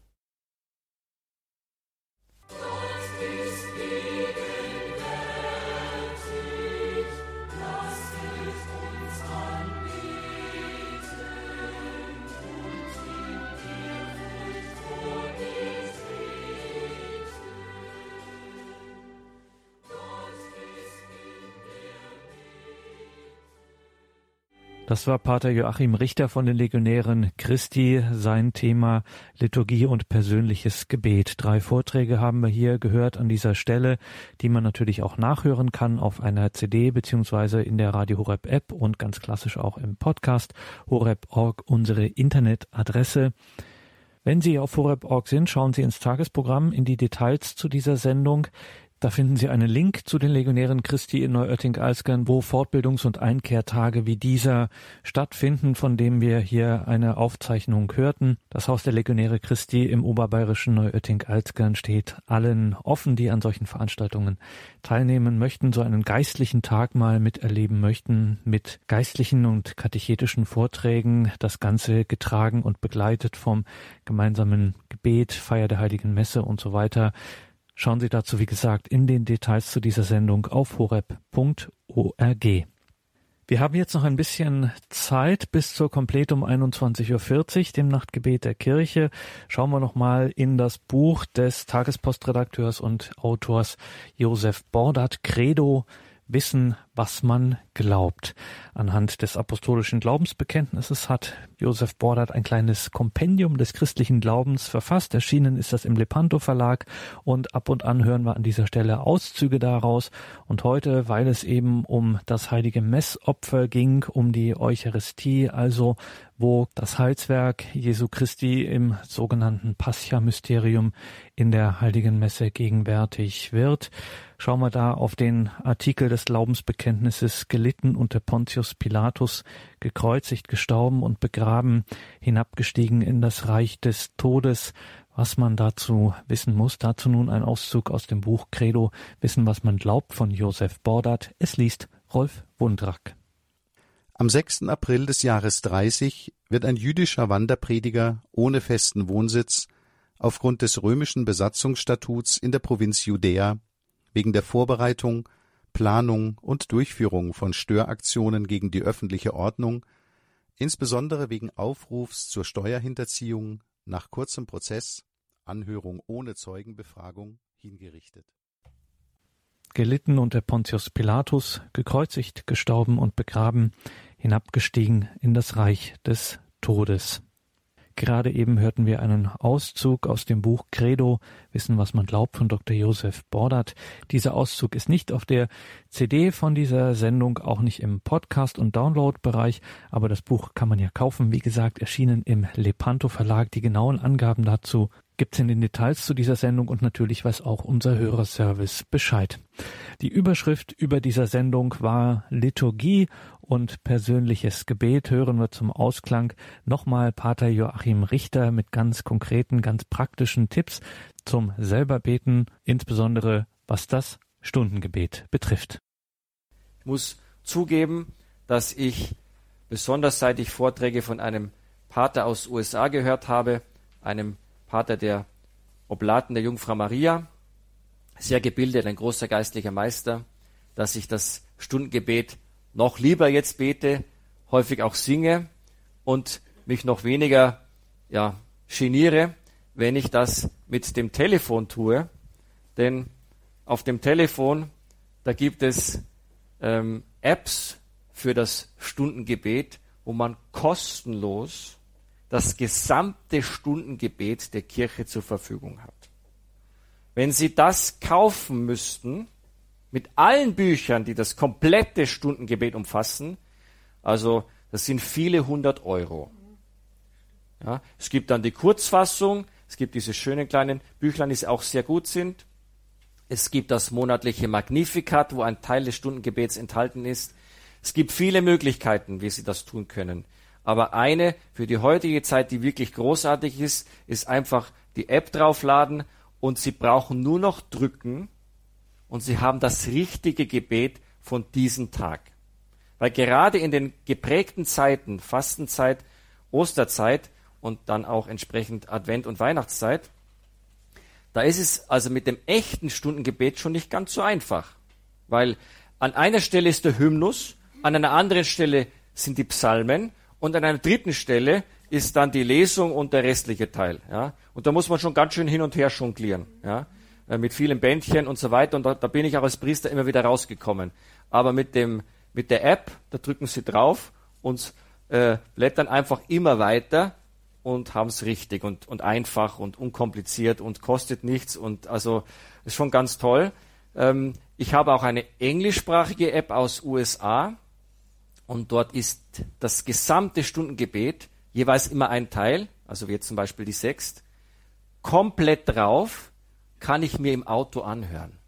Das war Pater Joachim Richter von den Legionären Christi, sein Thema Liturgie und persönliches Gebet. Drei Vorträge haben wir hier gehört an dieser Stelle, die man natürlich auch nachhören kann auf einer CD beziehungsweise in der Radio Horeb App und ganz klassisch auch im Podcast horeb.org unsere Internetadresse. Wenn Sie auf horeb.org sind, schauen Sie ins Tagesprogramm in die Details zu dieser Sendung. Da finden Sie einen Link zu den Legionären Christi in Neuötting-Alskern, wo Fortbildungs- und Einkehrtage wie dieser stattfinden, von dem wir hier eine Aufzeichnung hörten. Das Haus der Legionäre Christi im oberbayerischen Neuötting-Alskern steht allen offen, die an solchen Veranstaltungen teilnehmen möchten, so einen geistlichen Tag mal miterleben möchten, mit geistlichen und katechetischen Vorträgen, das Ganze getragen und begleitet vom gemeinsamen Gebet, Feier der Heiligen Messe und so weiter. Schauen Sie dazu, wie gesagt, in den Details zu dieser Sendung auf horeb.org. Wir haben jetzt noch ein bisschen Zeit bis zur Kompletum 21.40 Uhr, dem Nachtgebet der Kirche. Schauen wir nochmal in das Buch des Tagespostredakteurs und Autors Josef Bordat, Credo, wissen, was man glaubt. Anhand des apostolischen Glaubensbekenntnisses hat Josef Bordert ein kleines Kompendium des christlichen Glaubens verfasst. Erschienen ist das im Lepanto Verlag und ab und an hören wir an dieser Stelle Auszüge daraus. Und heute, weil es eben um das heilige Messopfer ging, um die Eucharistie, also wo das Heilswerk Jesu Christi im sogenannten Pascha-Mysterium in der heiligen Messe gegenwärtig wird, Schauen wir da auf den Artikel des Glaubensbekenntnisses gelitten unter Pontius Pilatus, gekreuzigt, gestorben und begraben, hinabgestiegen in das Reich des Todes, was man dazu wissen muss. Dazu nun ein Auszug aus dem Buch Credo, Wissen, was man glaubt von Josef Bordat. Es liest Rolf Wundrack. Am 6. April des Jahres 30 wird ein jüdischer Wanderprediger ohne festen Wohnsitz aufgrund des römischen Besatzungsstatuts in der Provinz Judäa wegen der Vorbereitung, Planung und Durchführung von Störaktionen gegen die öffentliche Ordnung, insbesondere wegen Aufrufs zur Steuerhinterziehung nach kurzem Prozess, Anhörung ohne Zeugenbefragung, hingerichtet. Gelitten unter Pontius Pilatus, gekreuzigt, gestorben und begraben, hinabgestiegen in das Reich des Todes. Gerade eben hörten wir einen Auszug aus dem Buch Credo, Wissen, was man glaubt von Dr. Josef Bordert. Dieser Auszug ist nicht auf der CD von dieser Sendung, auch nicht im Podcast- und Download-Bereich, aber das Buch kann man ja kaufen. Wie gesagt, erschienen im Lepanto Verlag. Die genauen Angaben dazu gibt's in den Details zu dieser Sendung und natürlich weiß auch unser Hörerservice Bescheid. Die Überschrift über dieser Sendung war Liturgie und persönliches Gebet. Hören wir zum Ausklang nochmal Pater Joachim Richter mit ganz konkreten, ganz praktischen Tipps zum selberbeten, insbesondere was das Stundengebet betrifft. Ich muss zugeben, dass ich besonders seit ich Vorträge von einem Pater aus USA gehört habe, einem Pater der Oblaten der Jungfrau Maria, sehr gebildet, ein großer geistlicher Meister, dass ich das Stundengebet noch lieber jetzt bete, häufig auch singe und mich noch weniger ja, geniere, wenn ich das mit dem Telefon tue. Denn auf dem Telefon, da gibt es ähm, Apps für das Stundengebet, wo man kostenlos das gesamte Stundengebet der Kirche zur Verfügung hat. Wenn Sie das kaufen müssten, mit allen Büchern, die das komplette Stundengebet umfassen, also das sind viele hundert Euro. Ja, es gibt dann die Kurzfassung, es gibt diese schönen kleinen Büchlein, die auch sehr gut sind. Es gibt das monatliche Magnificat, wo ein Teil des Stundengebets enthalten ist. Es gibt viele Möglichkeiten, wie Sie das tun können. Aber eine für die heutige Zeit, die wirklich großartig ist, ist einfach die App draufladen und Sie brauchen nur noch drücken und Sie haben das richtige Gebet von diesem Tag. Weil gerade in den geprägten Zeiten, Fastenzeit, Osterzeit und dann auch entsprechend Advent und Weihnachtszeit, da ist es also mit dem echten Stundengebet schon nicht ganz so einfach. Weil an einer Stelle ist der Hymnus, an einer anderen Stelle sind die Psalmen und an einer dritten Stelle ist dann die Lesung und der restliche Teil. Ja? Und da muss man schon ganz schön hin und her jonglieren. Ja? Äh, mit vielen Bändchen und so weiter. Und da, da, bin ich auch als Priester immer wieder rausgekommen. Aber mit, dem, mit der App, da drücken Sie drauf und äh, blättern einfach immer weiter und haben es richtig und, und einfach und unkompliziert und kostet nichts. Und also ist schon ganz toll. Ähm, ich habe auch eine englischsprachige App aus USA und dort ist das gesamte Stundengebet jeweils immer ein Teil, also wie jetzt zum Beispiel die Sext, komplett drauf, kann ich mir im Auto anhören.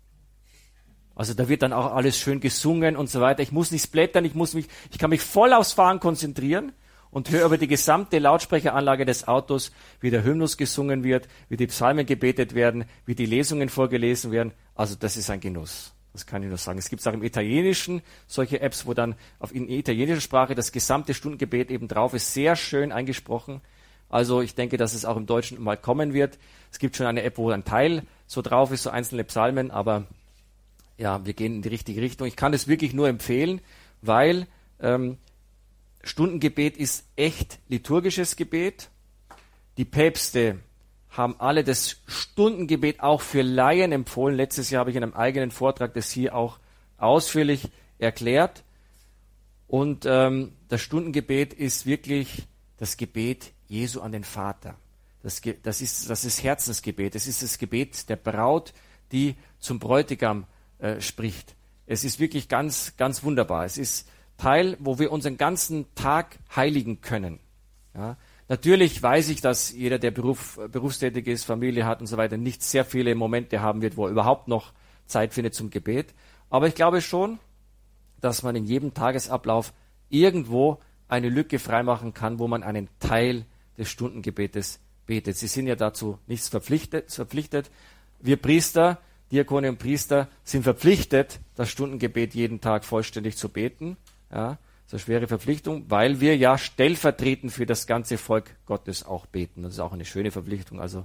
Also da wird dann auch alles schön gesungen und so weiter. Ich muss nicht blättern, ich muss mich, ich kann mich voll aufs Fahren konzentrieren und höre über die gesamte Lautsprecheranlage des Autos, wie der Hymnus gesungen wird, wie die Psalmen gebetet werden, wie die Lesungen vorgelesen werden. Also das ist ein Genuss. Das kann ich nur sagen. Es gibt auch im Italienischen solche Apps, wo dann auf in italienischer Sprache das gesamte Stundengebet eben drauf ist, sehr schön eingesprochen. Also ich denke, dass es auch im Deutschen mal kommen wird. Es gibt schon eine App, wo ein Teil so drauf ist, so einzelne Psalmen, aber ja, wir gehen in die richtige Richtung. Ich kann es wirklich nur empfehlen, weil ähm, Stundengebet ist echt liturgisches Gebet. Die Päpste haben alle das Stundengebet auch für Laien empfohlen. Letztes Jahr habe ich in einem eigenen Vortrag das hier auch ausführlich erklärt. Und ähm, das Stundengebet ist wirklich das Gebet Jesu an den Vater. Das, das, ist, das ist Herzensgebet. Es ist das Gebet der Braut, die zum Bräutigam äh, spricht. Es ist wirklich ganz, ganz wunderbar. Es ist Teil, wo wir unseren ganzen Tag heiligen können. Ja, Natürlich weiß ich, dass jeder, der Beruf, berufstätig ist, Familie hat und so weiter, nicht sehr viele Momente haben wird, wo er überhaupt noch Zeit findet zum Gebet. Aber ich glaube schon, dass man in jedem Tagesablauf irgendwo eine Lücke freimachen kann, wo man einen Teil des Stundengebetes betet. Sie sind ja dazu nichts verpflichtet. verpflichtet. Wir Priester, Diakone und Priester sind verpflichtet, das Stundengebet jeden Tag vollständig zu beten. Ja, eine schwere Verpflichtung, weil wir ja stellvertretend für das ganze Volk Gottes auch beten. Das ist auch eine schöne Verpflichtung. Also,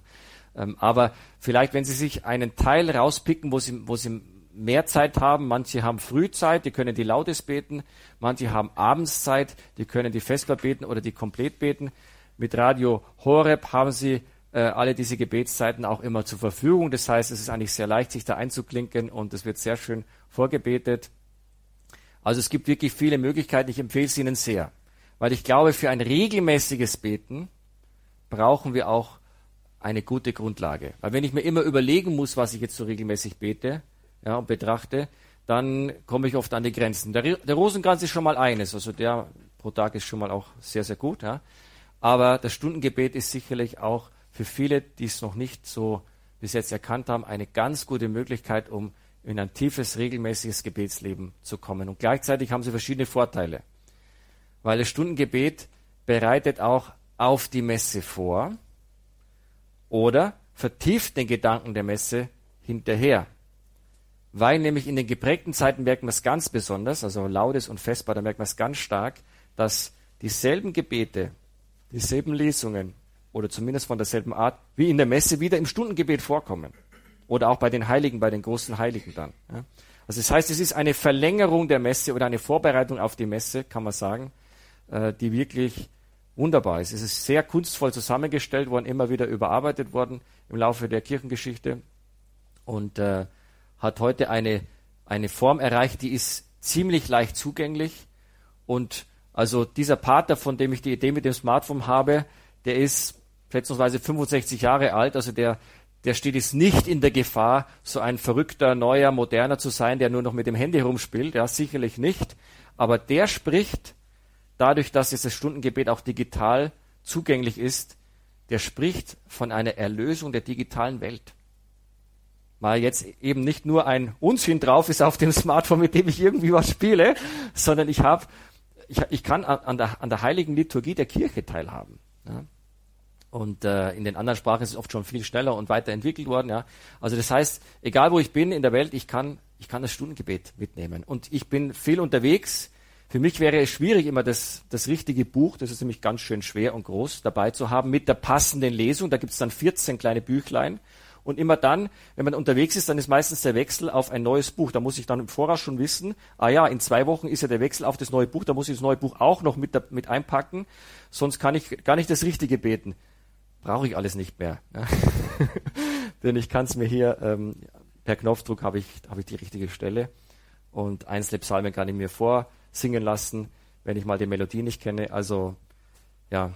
ähm, aber vielleicht, wenn Sie sich einen Teil rauspicken, wo Sie, wo Sie mehr Zeit haben, manche haben Frühzeit, die können die Lautes beten, manche haben Abendszeit, die können die Vesper beten oder die komplett beten. Mit Radio Horeb haben Sie äh, alle diese Gebetszeiten auch immer zur Verfügung. Das heißt, es ist eigentlich sehr leicht, sich da einzuklinken und es wird sehr schön vorgebetet. Also es gibt wirklich viele Möglichkeiten. Ich empfehle es Ihnen sehr. Weil ich glaube, für ein regelmäßiges Beten brauchen wir auch eine gute Grundlage. Weil wenn ich mir immer überlegen muss, was ich jetzt so regelmäßig bete ja, und betrachte, dann komme ich oft an die Grenzen. Der, der, Rosenkranz ist schon mal eines, also der pro Tag ist schon mal auch sehr, sehr gut. Ja. Aber das Stundengebet ist sicherlich auch für viele, die es noch nicht so bis jetzt erkannt haben, eine ganz gute Möglichkeit, um in ein tiefes, regelmäßiges Gebetsleben zu kommen. Und gleichzeitig haben sie verschiedene Vorteile. Weil das Stundengebet bereitet auch auf die Messe vor oder vertieft den Gedanken der Messe hinterher. Weil nämlich in den geprägten Zeiten merkt man es ganz besonders, also Laudes und Vesper, da merkt man es ganz stark, dass dieselben Gebete, dieselben Lesungen oder zumindest von derselben Art wie in der Messe wieder im Stundengebet vorkommen. Oder auch bei den Heiligen, bei den großen Heiligen dann. Ja. Also das heißt, es ist eine Verlängerung der Messe oder eine Vorbereitung auf die Messe, kann man sagen, äh, die wirklich wunderbar ist. Es ist sehr kunstvoll zusammengestellt worden, immer wieder überarbeitet worden im Laufe der Kirchengeschichte und äh, hat heute eine, eine Form erreicht, die ist ziemlich leicht zugänglich. Und also dieser Pater, von dem ich die Idee mit dem Smartphone habe, der ist schätzungsweise 65 Jahre alt, also der, der steht jetzt nicht in der Gefahr, so ein verrückter, neuer, moderner zu sein, der nur noch mit dem Handy rumspielt. Ja, sicherlich nicht. Aber der spricht, dadurch, dass jetzt das Stundengebet auch digital zugänglich ist, der spricht von einer Erlösung der digitalen Welt. Weil jetzt eben nicht nur ein Unsinn drauf ist auf dem Smartphone, mit dem ich irgendwie was spiele, sondern ich habe, ich, ich kann an der, an der heiligen Liturgie der Kirche teilhaben. Ja. Und äh, in den anderen Sprachen ist es oft schon viel schneller und weiterentwickelt worden. Ja. Also das heißt, egal wo ich bin in der Welt, ich kann, ich kann das Stundengebet mitnehmen. Und ich bin viel unterwegs für mich wäre es schwierig, immer das, das richtige Buch, das ist nämlich ganz schön schwer und groß, dabei zu haben, mit der passenden Lesung. Da gibt es dann 14 kleine Büchlein. Und immer dann, wenn man unterwegs ist, dann ist meistens der Wechsel auf ein neues Buch. Da muss ich dann im Voraus schon wissen, ah ja, in zwei Wochen ist ja der Wechsel auf das neue Buch, da muss ich das neue Buch auch noch mit, mit einpacken, sonst kann ich gar nicht das Richtige beten. Brauche ich alles nicht mehr. Ja. Denn ich kann es mir hier, ähm, per Knopfdruck habe ich, hab ich die richtige Stelle und einzelne Psalmen kann ich mir vor singen lassen, wenn ich mal die Melodie nicht kenne. Also ja,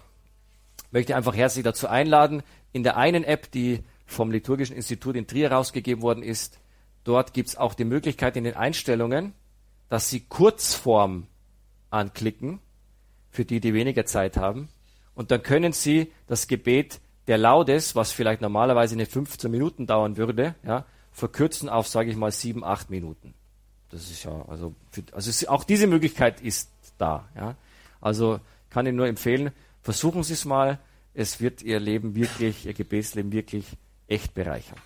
möchte einfach herzlich dazu einladen. In der einen App, die vom Liturgischen Institut in Trier rausgegeben worden ist, dort gibt es auch die Möglichkeit in den Einstellungen, dass Sie Kurzform anklicken, für die, die weniger Zeit haben. Und dann können Sie das Gebet der Laudes, was vielleicht normalerweise eine 15 Minuten dauern würde, ja, verkürzen auf, sage ich mal, sieben, acht Minuten. Das ist ja, also, für, also auch diese Möglichkeit ist da. Ja. Also kann ich nur empfehlen, versuchen Sie es mal. Es wird Ihr Leben wirklich, Ihr Gebetsleben wirklich echt bereichern.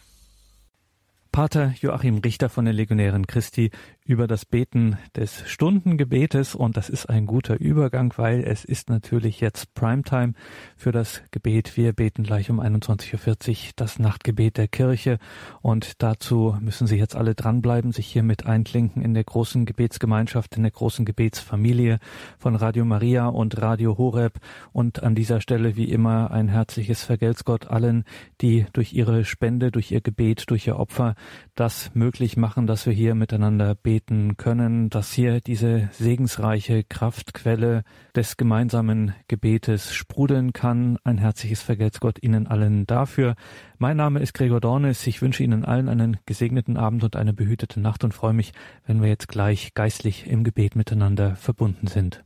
Pater Joachim Richter von den Legionären Christi über das Beten des Stundengebetes und das ist ein guter Übergang, weil es ist natürlich jetzt Primetime für das Gebet. Wir beten gleich um 21.40 Uhr das Nachtgebet der Kirche und dazu müssen Sie jetzt alle dranbleiben, sich hier mit einklinken in der großen Gebetsgemeinschaft, in der großen Gebetsfamilie von Radio Maria und Radio Horeb und an dieser Stelle wie immer ein herzliches Vergelt's Gott allen, die durch ihre Spende, durch ihr Gebet, durch ihr Opfer das möglich machen, dass wir hier miteinander beten können, dass hier diese segensreiche Kraftquelle des gemeinsamen Gebetes sprudeln kann. Ein herzliches Vergelt's Gott Ihnen allen dafür. Mein Name ist Gregor Dornes. Ich wünsche Ihnen allen einen gesegneten Abend und eine behütete Nacht und freue mich, wenn wir jetzt gleich geistlich im Gebet miteinander verbunden sind.